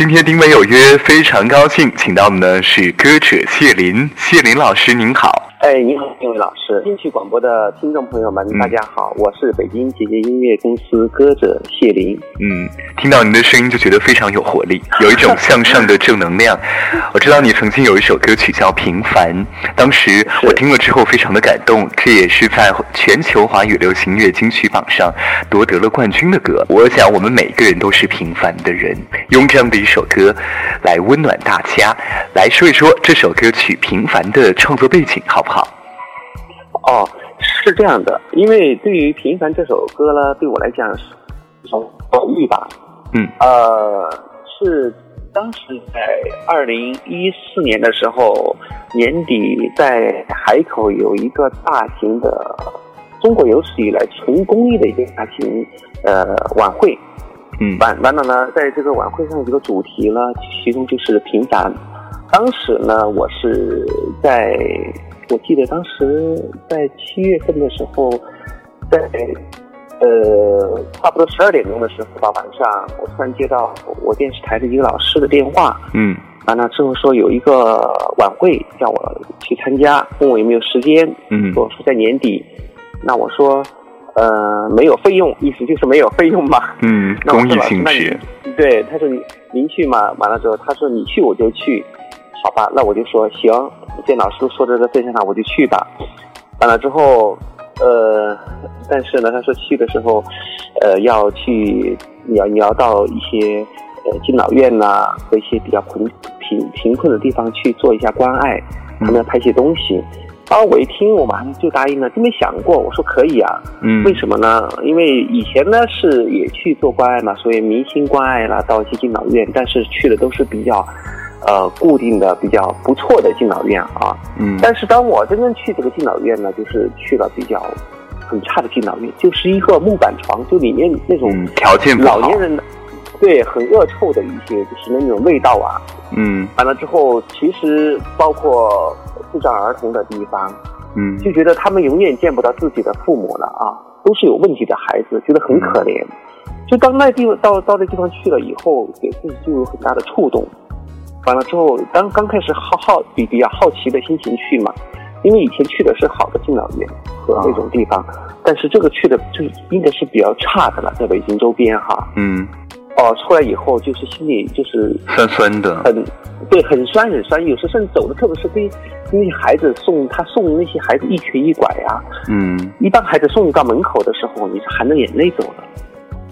今天丁伟有约，非常高兴，请到的呢是歌者谢林，谢林老师您好。哎，你好，这位老师，金曲广播的听众朋友们，大家好，我是北京姐姐音乐公司歌者谢林。嗯，听到您的声音就觉得非常有活力，有一种向上的正能量。我知道你曾经有一首歌曲叫《平凡》，当时我听了之后非常的感动，这也是在全球华语流行乐金曲榜上夺得了冠军的歌。我想我们每个人都是平凡的人，用这样的一首歌来温暖大家。来说一说这首歌曲《平凡》的创作背景，好不好？哦，是这样的，因为对于《平凡》这首歌呢，对我来讲是一种偶遇吧。嗯，呃，是当时在二零一四年的时候年底，在海口有一个大型的中国有史以来纯公益的一个大型呃晚会。嗯，完完了呢，在这个晚会上有个主题呢，其中就是平凡。当时呢，我是在。我记得当时在七月份的时候，在呃差不多十二点钟的时候吧，晚上我突然接到我电视台的一个老师的电话，嗯，完了之后说有一个晚会叫我去参加，问我有没有时间，嗯，我说在年底，那我说呃没有费用，意思就是没有费用嘛，嗯，公益性质，对，他说您您去嘛，完了之后他说你去我就去，好吧，那我就说行。见老师说这个份上，我就去吧。完了之后，呃，但是呢，他说去的时候，呃，要去，你要你要到一些呃敬老院呐和一些比较贫贫贫困的地方去做一下关爱，他们要拍些东西。啊，我一听，我马上就答应了，就没想过。我说可以啊，嗯，为什么呢？因为以前呢是也去做关爱嘛，所以明星关爱啦，到一些敬老院，但是去的都是比较。呃，固定的比较不错的敬老院啊，嗯，但是当我真正去这个敬老院呢，就是去了比较很差的敬老院，就是一个木板床，就里面那种条件老年人，对，很恶臭的一些，就是那种味道啊，嗯，完了之后，其实包括智障儿童的地方，嗯，就觉得他们永远见不到自己的父母了啊，都是有问题的孩子，觉得很可怜，就当那地方到到那地方去了以后，给自己就有很大的触动。完了之后，刚刚开始好好比比较好奇的心情去嘛，因为以前去的是好的敬老院和那种地方，但是这个去的就应该是比较差的了，在北京周边哈。嗯。哦，出来以后就是心里就是酸酸的，很对，很酸很酸。有时甚至走的，特别是跟那些孩子送他送那些孩子一瘸一拐呀。嗯。一般孩子送你到门口的时候，你是含着眼泪走的。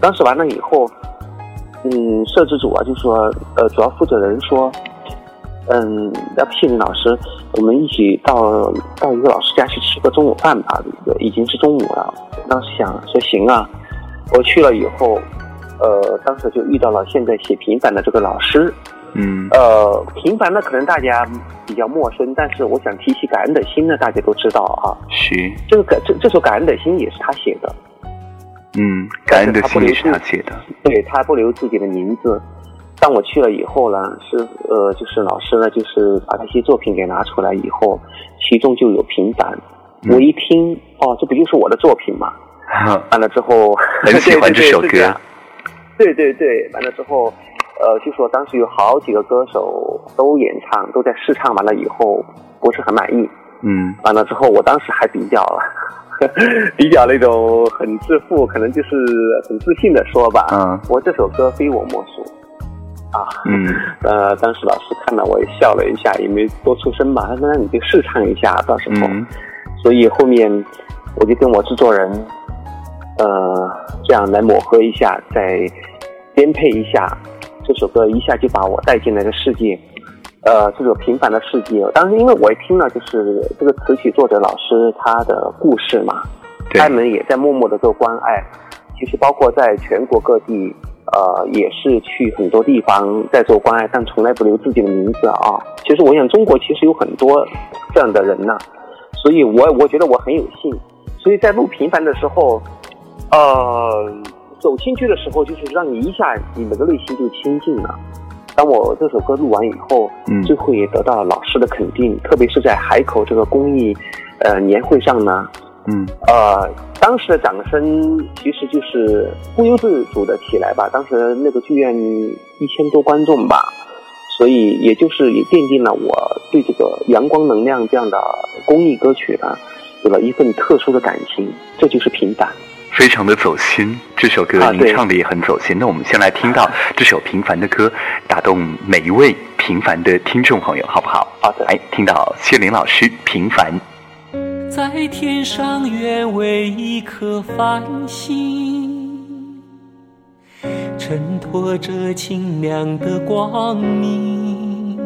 当时完了以后。嗯，摄制组啊，就说，呃，主要负责人说，嗯，要不谢林老师，我们一起到到一个老师家去吃个中午饭吧。已经是中午了，当时想说行啊，我去了以后，呃，当时就遇到了现在写平凡的这个老师。嗯。呃，平凡的，可能大家比较陌生，但是我想提起感恩的心呢，大家都知道啊。是。这个感这这首感恩的心也是他写的。嗯，感恩的心是他写的，对他不留自己的名字。当我去了以后呢，是呃，就是老师呢，就是把那些作品给拿出来以后，其中就有平凡。我一听，哦，这不就是我的作品吗？完了之后，很喜欢 这首歌。对对对，完了之后，呃，就说当时有好几个歌手都演唱，都在试唱完了以后，不是很满意。嗯，完了之后，我当时还比较。比较那种很自负，可能就是很自信的说吧。嗯，我这首歌非我莫属。啊，嗯，呃，当时老师看到我也笑了一下，也没多出声吧。他说：“那你就试唱一下，到时候。”所以后面我就跟我制作人，呃，这样来磨合一下，再编配一下这首歌，一下就把我带进了个世界。呃，这个平凡的世界，当时因为我一听了，就是这个词曲作者老师他的故事嘛，他们也在默默的做关爱，其实包括在全国各地，呃，也是去很多地方在做关爱，但从来不留自己的名字啊。其实我想，中国其实有很多这样的人呢，所以我我觉得我很有幸，所以在录平凡的时候，呃，走进去的时候，就是让你一下，你的内心就清净了。当我这首歌录完以后，嗯，最后也得到了老师的肯定，特别是在海口这个公益，呃年会上呢，嗯，呃，当当时的掌声其实就是不由自主的起来吧。当时那个剧院一千多观众吧，所以也就是也奠定了我对这个阳光能量这样的公益歌曲呢，有了一份特殊的感情。这就是平凡。非常的走心，这首歌您唱的也很走心。那我们先来听到这首平凡的歌，打动每一位平凡的听众朋友，好不好？好的。来，听到谢林老师《平凡》。在天上愿为一颗繁星，衬托着清凉的光明；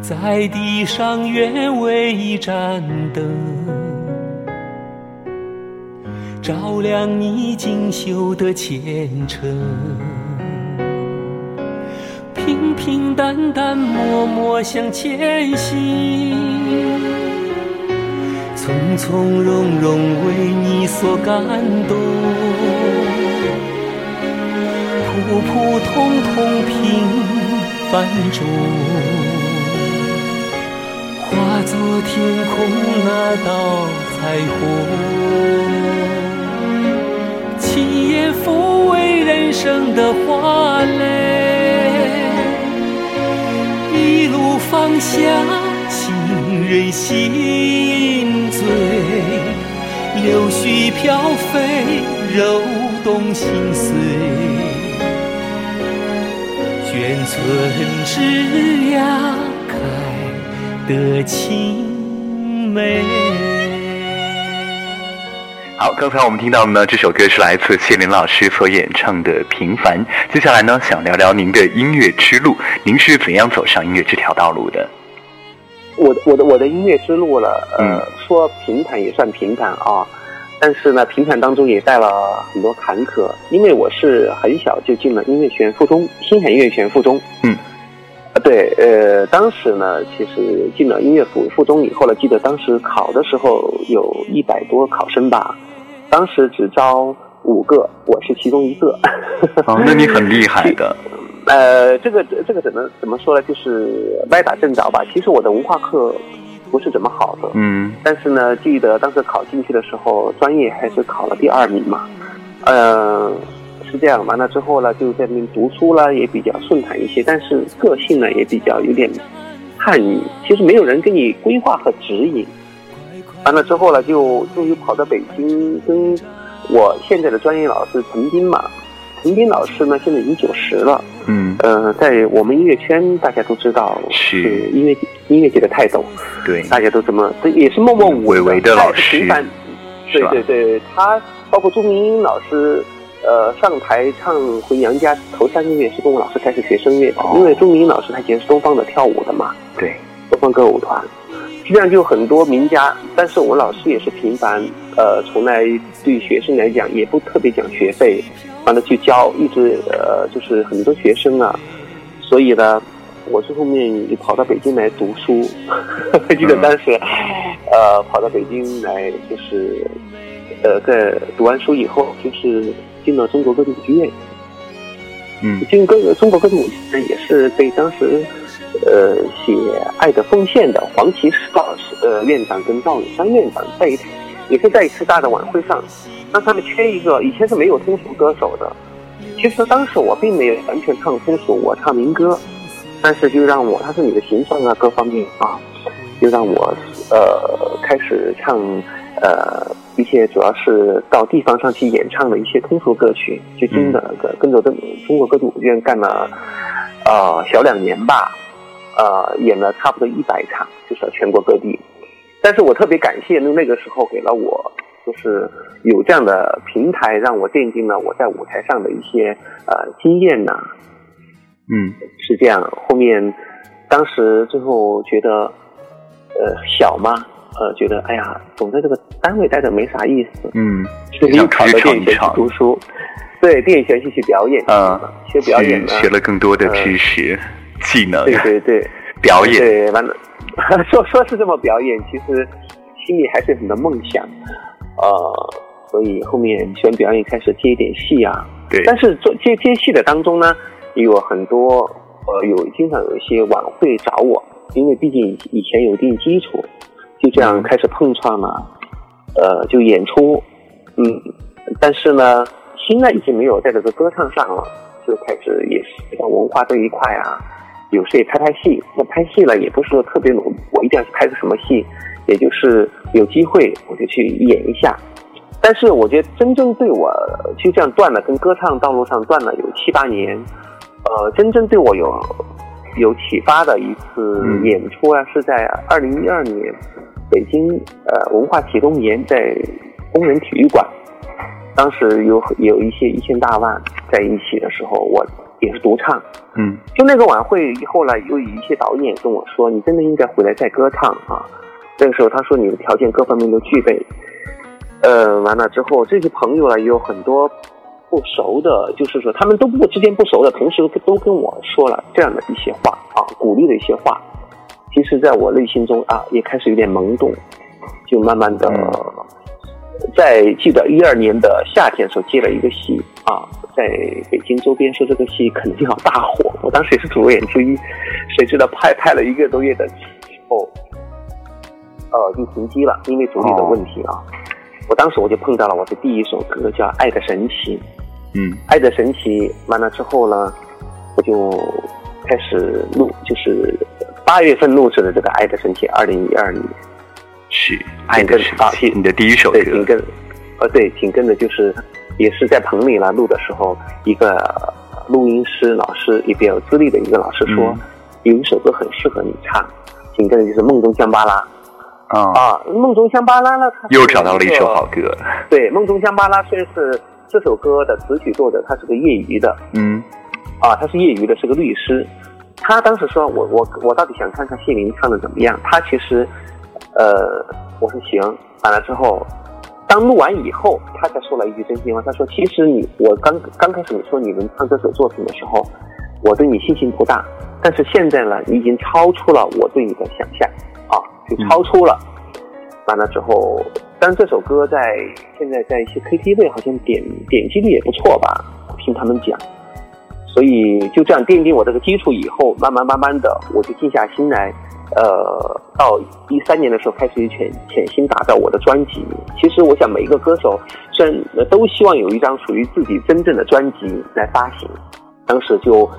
在地上愿为一盏灯。照亮你锦绣的前程，平平淡淡默默向前行，从从容容为你所感动，普普通通平凡中，化作天空那道彩虹。抚慰人生的花蕾，一路芳香，沁人心醉。柳絮飘飞，揉动心碎。眷村枝桠开得清美。好，刚才我们听到的呢，这首歌是来自谢林老师所演唱的《平凡》。接下来呢，想聊聊您的音乐之路，您是怎样走上音乐这条道路的？我的我的我的音乐之路了，呃，说平坦也算平坦啊，但是呢，平坦当中也带了很多坎坷，因为我是很小就进了音乐学院附中，星海音乐学院附中。嗯。啊，对，呃，当时呢，其实进了音乐附附中以后呢，记得当时考的时候有一百多考生吧。当时只招五个，我是其中一个。哦，那你很厉害的。呃，这个这个怎么怎么说呢？就是歪打正着吧。其实我的文化课不是怎么好的。嗯。但是呢，记得当时考进去的时候，专业还是考了第二名嘛。嗯，是这样。完了之后呢，就在那边读书了，也比较顺坦一些。但是个性呢，也比较有点叛逆。其实没有人给你规划和指引。完了之后呢，就终于跑到北京，跟我现在的专业老师陈斌嘛。陈斌老师呢，现在已经九十了。嗯。呃，在我们音乐圈，大家都知道是音乐音乐界的泰斗。对。大家都这么，这也是默默无闻的老师。对对对，他包括朱明英老师，呃，上台唱《回娘家》头三个月是跟我老师开始学声乐的，因为朱明英老师他以前是东方的跳舞的嘛。对。东方歌舞团。实际上就很多名家，但是我们老师也是平凡，呃，从来对学生来讲也不特别讲学费，完了去教，一直呃就是很多学生啊，所以呢，我是后面就跑到北京来读书，记得当时，呃，跑到北京来就是，呃，在读完书以后就是进了中国歌剧舞剧院，嗯，进歌中国歌剧舞剧院也是被当时。呃，写《爱的奉献》的黄绮士老师，呃，院长跟赵永山院长在一，也是在一次大的晚会上，那他们缺一个，以前是没有通俗歌手的。其实当时我并没有完全唱通俗，我唱民歌，但是就让我，他是你的形象啊，各方面啊，就让我呃开始唱呃一些主要是到地方上去演唱的一些通俗歌曲，就真的跟着中中国歌剧舞剧院干了呃小两年吧。呃，演了差不多一百场，就是全国各地。但是我特别感谢那那个时候给了我，就是有这样的平台，让我奠定了我在舞台上的一些呃经验呐。嗯，是这样。后面当时最后觉得，呃，小嘛，呃，觉得哎呀，总在这个单位待着没啥意思。嗯，就跑到电影学去读书，对，电影学系去表演，啊，学表演呢，学了更多的知识。技能。对对对，表演。对完了，说说是这么表演，其实心里还是很多梦想，呃，所以后面选表演开始接一点戏啊。对，但是做接接戏的当中呢，有很多呃有经常有一些晚会找我，因为毕竟以前有一定基础，就这样开始碰撞了。呃，就演出，嗯，但是呢，心呢已经没有在这个歌唱上了，就开始也是像文化这一块啊，有时也拍拍戏。那拍戏了也不是说特别努，我一定要去拍个什么戏，也就是有机会我就去演一下。但是我觉得真正对我就这样断了，跟歌唱道路上断了有七八年，呃，真正对我有有启发的一次演出啊，是在二零一二年。北京呃文化启动年在工人体育馆，当时有有一些一线大腕在一起的时候，我也是独唱。嗯，就那个晚会后来有一些导演跟我说：“你真的应该回来再歌唱啊！”那个时候他说你的条件各方面都具备。呃，完了之后这些朋友呢也有很多不熟的，就是说他们都不之间不熟的，同时都跟我说了这样的一些话啊，鼓励的一些话。其实，在我内心中啊，也开始有点懵懂，就慢慢的，在记得一二年的夏天时候接了一个戏啊，在北京周边说这个戏肯定要大火，我当时也是主演之一，谁知道拍拍了一个多月的以后，呃，就停机了，因为主力的问题啊。我当时我就碰到了我的第一首歌，叫《爱的神奇》。嗯，《爱的神奇》完了之后呢，我就开始录，就是。八月份录制的这个《爱的神奇》，二零一二年是《爱的神奇》，你的第一首歌。对，紧跟，呃，对，紧跟着就是，也是在棚里来录的时候，一个录音师老师也比较资历的一个老师说，有一首歌很适合你唱，紧跟着就是《梦中香巴拉》。啊啊，《梦中香巴拉》呢，又找到了一首好歌。对，《梦中香巴拉》虽然是这首歌的词曲作者，他是个业余的。嗯。啊，他是业余的，是个律师。他当时说：“我我我到底想看看谢林唱的怎么样？”他其实，呃，我说行。完了之后，当录完以后，他才说了一句真心话。他说：“其实你，我刚刚开始你说你们唱这首作品的时候，我对你信心不大。但是现在呢，你已经超出了我对你的想象啊，就超出了。完了之后，但这首歌在现在在一些 KTV 好像点点击率也不错吧？听他们讲。”所以就这样奠定我这个基础以后，慢慢慢慢的，我就静下心来，呃，到一三年的时候开始潜潜心打造我的专辑。其实我想每一个歌手，虽然都希望有一张属于自己真正的专辑来发行，当时就，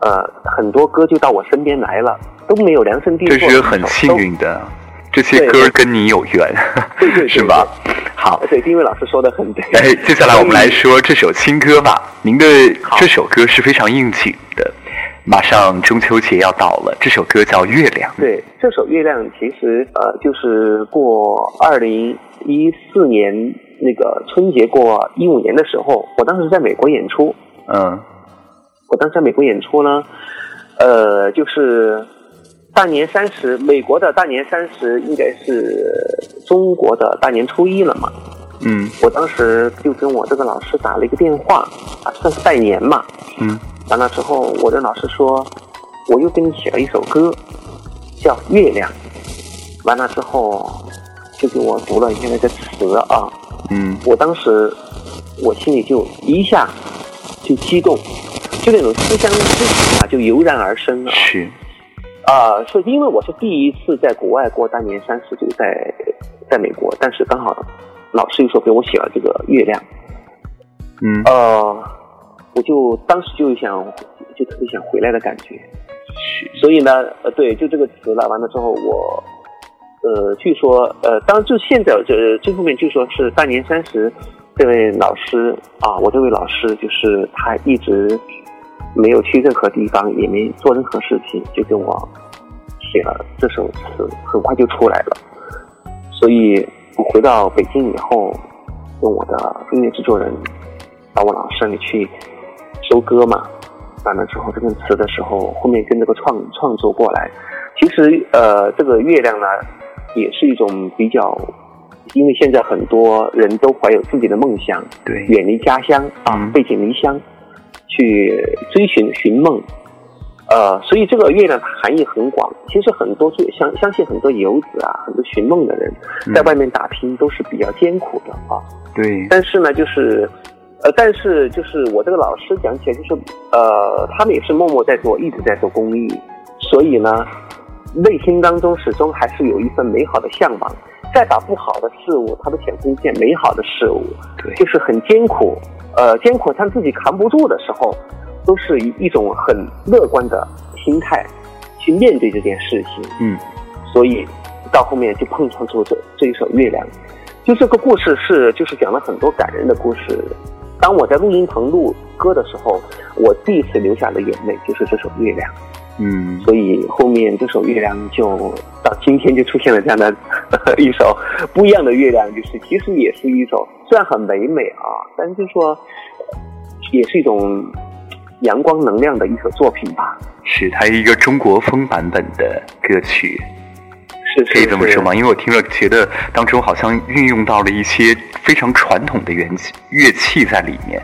呃，很多歌就到我身边来了，都没有量身定做。这是很幸运的，这些歌跟你有缘，对 对是吧？好，对，丁伟老师说的很对。哎，接下来我们来说这首新歌吧。您的这首歌是非常应景的，马上中秋节要到了，这首歌叫《月亮》。对，这首《月亮》其实呃，就是过二零一四年那个春节过一五年的时候，我当时在美国演出。嗯，我当时在美国演出呢，呃，就是。大年三十，美国的大年三十应该是中国的大年初一了嘛？嗯，我当时就跟我这个老师打了一个电话，啊，算是拜年嘛。嗯，完了之后，我的老师说，我又给你写了一首歌，叫《月亮》。完了之后，就给我读了一下那个词啊。嗯，我当时我心里就一下就激动，就那种思乡之情啊，就油然而生了。是。啊，是因为我是第一次在国外过大年三十，就在在美国，但是刚好老师又说给我写了这个月亮，嗯，呃，我就当时就想，就特别想回来的感觉，所以呢，呃，对，就这个词了，完了之后我，呃，据说，呃，当就现在这这后面据说是大年三十，这位老师啊，我这位老师就是他一直。没有去任何地方，也没做任何事情，就跟我写了这首词，很快就出来了。所以我回到北京以后，跟我的音乐制作人到我老师那里去收割嘛。完了之后，这个词的时候，后面跟这个创创作过来。其实，呃，这个月亮呢，也是一种比较，因为现在很多人都怀有自己的梦想，对，远离家乡啊，背井离乡。去追寻寻梦，呃，所以这个月亮它含义很广。其实很多相相信很多游子啊，很多寻梦的人，在外面打拼都是比较艰苦的啊。对。但是呢，就是，呃，但是就是我这个老师讲起来，就是呃，他们也是默默在做，一直在做公益，所以呢，内心当中始终还是有一份美好的向往。再把不好的事物，他都想呈现美好的事物，对，就是很艰苦，呃，艰苦他自己扛不住的时候，都是以一种很乐观的心态去面对这件事情，嗯，所以到后面就碰撞出这这一首月亮，就这个故事是就是讲了很多感人的故事。当我在录音棚录歌的时候，我第一次流下的眼泪就是这首月亮。嗯，所以后面这首月亮就到今天就出现了这样的 一首不一样的月亮，就是其实也是一首虽然很唯美啊，但是说也是一种阳光能量的一首作品吧。是它一个中国风版本的歌曲，是可以这么说吗？因为我听了觉得当中好像运用到了一些非常传统的乐器乐器在里面。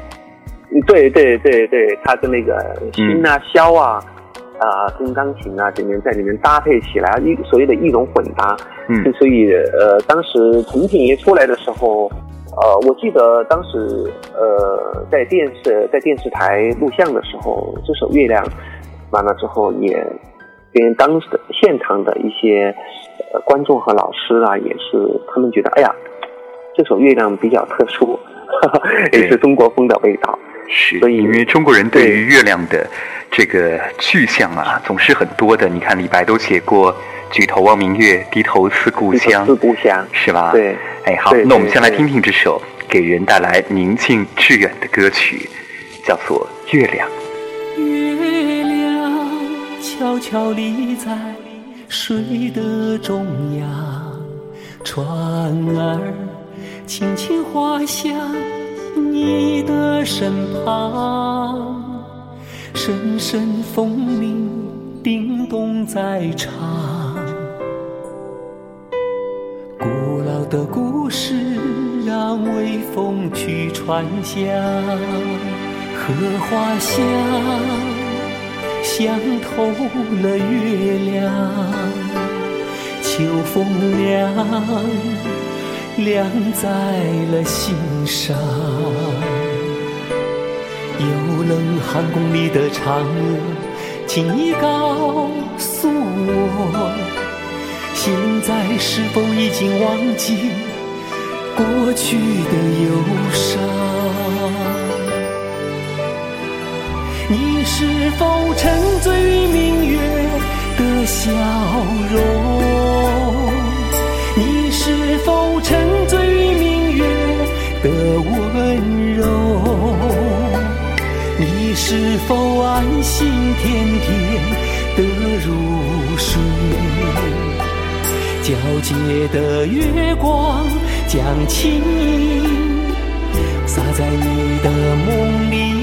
对对对对，它跟那个新啊、箫啊。啊，跟钢琴啊，里面在里面搭配起来，一所谓的一种混搭，嗯，所以呃，当时成品一出来的时候，呃，我记得当时呃，在电视在电视台录像的时候，这首《月亮》完了之后，也跟当时的现场的一些呃观众和老师啊，也是他们觉得，哎呀，这首《月亮》比较特殊，也是中国风的味道。是，因为中国人对于月亮的这个具象啊，总是很多的。你看李白都写过“举头望明月，低头思故乡”，思故乡是吧？对，哎，好，那我们先来听听这首给人带来宁静致远的歌曲，叫做《月亮》。月亮悄悄立在水的中央，船儿轻轻划向。你的身旁，声声风铃叮咚在唱，古老的故事让微风去传香，荷花香像透了月亮，秋风凉。凉在了心上，有冷寒宫里的嫦娥，请你告诉我，现在是否已经忘记过去的忧伤？是否沉醉于明月的笑容？你是否沉醉于明月的温柔？你是否安心甜甜的入睡？皎洁的月光将情洒在你的梦里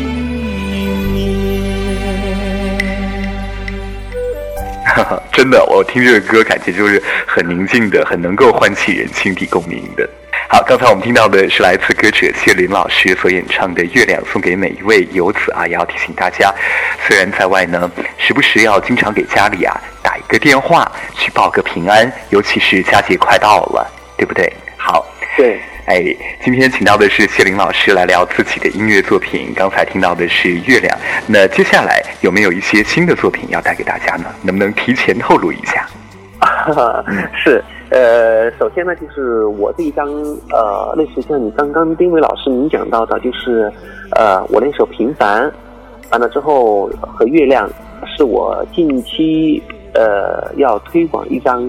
真的，我听这个歌，感觉就是很宁静的，很能够唤起人心底共鸣的。好，刚才我们听到的是来自歌者谢林老师所演唱的《月亮》，送给每一位游子啊！也要提醒大家，虽然在外呢，时不时要经常给家里啊打一个电话，去报个平安，尤其是佳节快到了，对不对？好，对。哎，今天请到的是谢林老师来聊自己的音乐作品。刚才听到的是《月亮》，那接下来有没有一些新的作品要带给大家呢？能不能提前透露一下？是，呃，首先呢，就是我这一张，呃，类似像你刚刚丁伟老师您讲到的，就是呃，我那首《平凡》完了之后和《月亮》，是我近期呃要推广一张。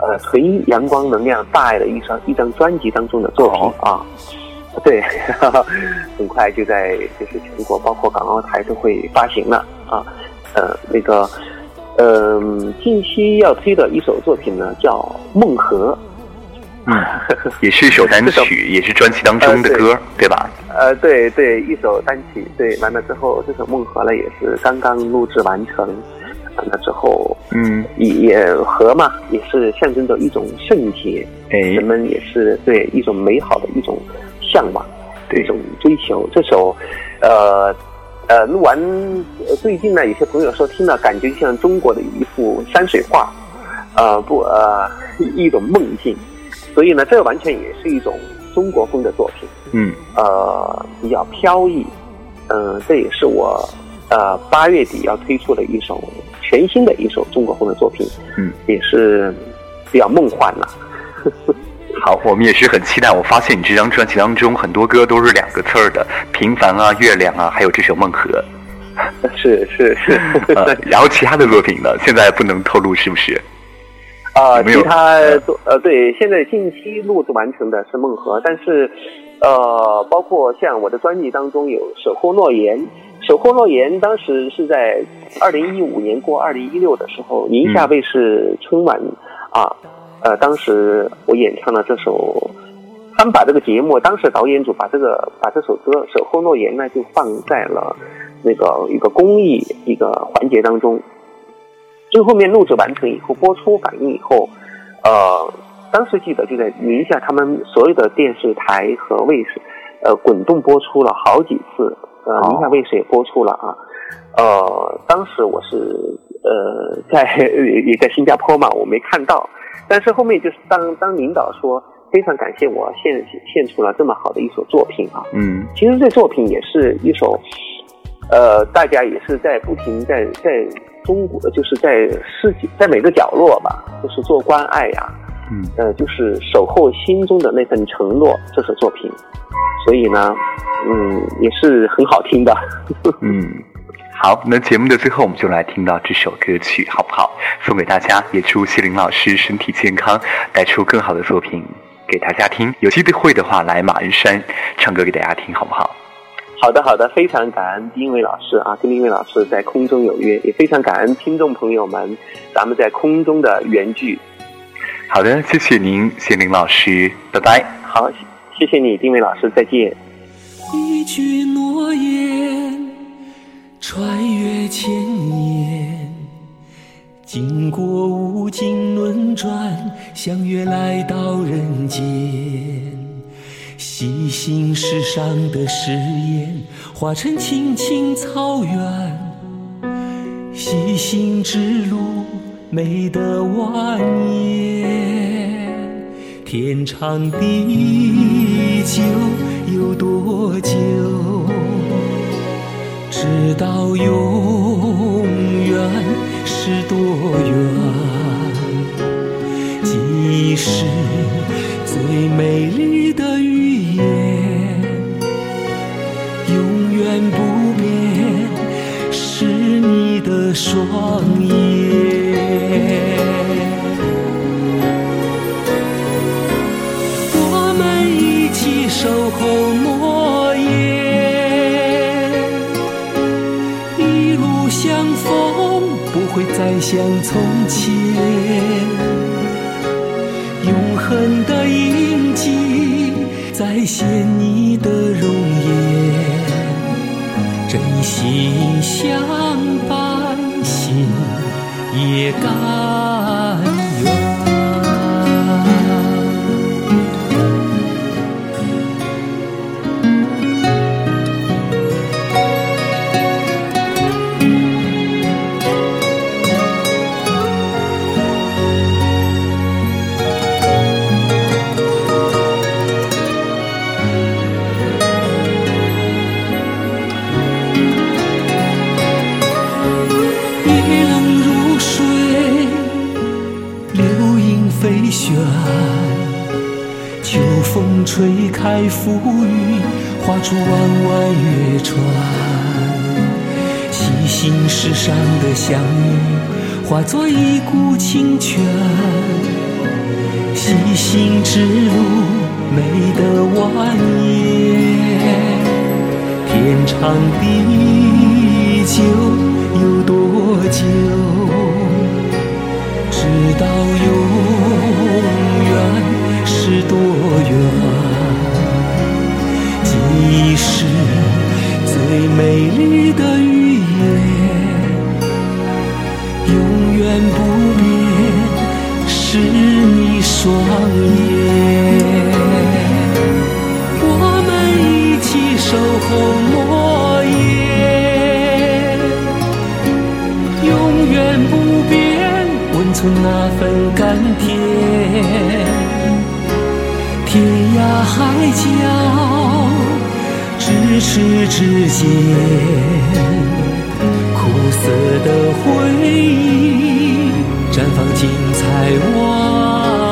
呃，纯阳光能量大爱的一张一张专辑当中的作品啊，对，很快就在就是全国包括港澳台都会发行了啊，呃，那个，嗯，近期要推的一首作品呢叫《梦河》，嗯，也是一首单曲，也是专辑当中的歌，对吧？呃，对对，一首单曲，对，完了之后这首《梦河》呢也是刚刚录制完成。完了之后，嗯，也河嘛，也是象征着一种圣洁，哎，人们也是对一种美好的一种向往，一种追求。这首，呃，呃，录完，最近呢，有些朋友说听了感觉像中国的一幅山水画，呃，不，呃，一种梦境。所以呢，这完全也是一种中国风的作品，嗯，呃，比较飘逸，嗯，这也是我，呃，八月底要推出的一首。全新的一首中国风的作品，嗯，也是比较梦幻了。好，我们也是很期待。我发现你这张专辑当中很多歌都是两个字儿的，平凡啊，月亮啊，还有这首梦河。是是是。然后其他的作品呢？现在不能透露是不是？啊，其他作呃对，现在近期录制完成的是梦河，但是呃，包括像我的专辑当中有守候诺言。守候诺言当时是在二零一五年过二零一六的时候，宁夏卫视春晚啊，呃，当时我演唱了这首，他们把这个节目，当时导演组把这个把这首歌《守候诺言》呢就放在了那个一个公益一个环节当中，最后面录制完成以后播出反应以后，呃，当时记得就在宁夏他们所有的电视台和卫视，呃，滚动播出了好几次。呃，宁夏卫视也播出了啊，呃，当时我是呃在也在新加坡嘛，我没看到，但是后面就是当当领导说非常感谢我献献出了这么好的一首作品啊，嗯，其实这作品也是一首，呃，大家也是在不停在在中国，就是在世界在每个角落吧，就是做关爱呀，嗯，呃，就是守候心中的那份承诺，这首作品。所以呢，嗯，也是很好听的。嗯，好，那节目的最后，我们就来听到这首歌曲，好不好？送给大家，也祝谢林老师身体健康，带出更好的作品给大家听。有机会的话，来马鞍山唱歌给大家听，好不好？好的，好的，非常感恩丁伟老师啊，跟丁伟老师在空中有约，也非常感恩听众朋友们，咱们在空中的缘聚。好的，谢谢您，谢林老师，拜拜。好。谢谢你，丁伟老师，再见。一句诺言，穿越千年，经过无尽轮转，相约来到人间。细心世上的誓言，化成青青草原。细心之路，美的蜿蜒。天长地久有多久？直到永远是多远？即使最美丽的语言，永远不变是你的双眼。像从前。永恒的印记，再现你的容颜。真心相伴，心也甘上的相遇，化作一股清泉。细心之路，美得蜿蜒。天长地久有多久？直到永远。是多远？即使最美丽的语言，不变是你双眼。我们一起守候诺言，永远不变温存那份甘甜。天涯海角，咫尺之间，苦涩的回忆，绽放精彩我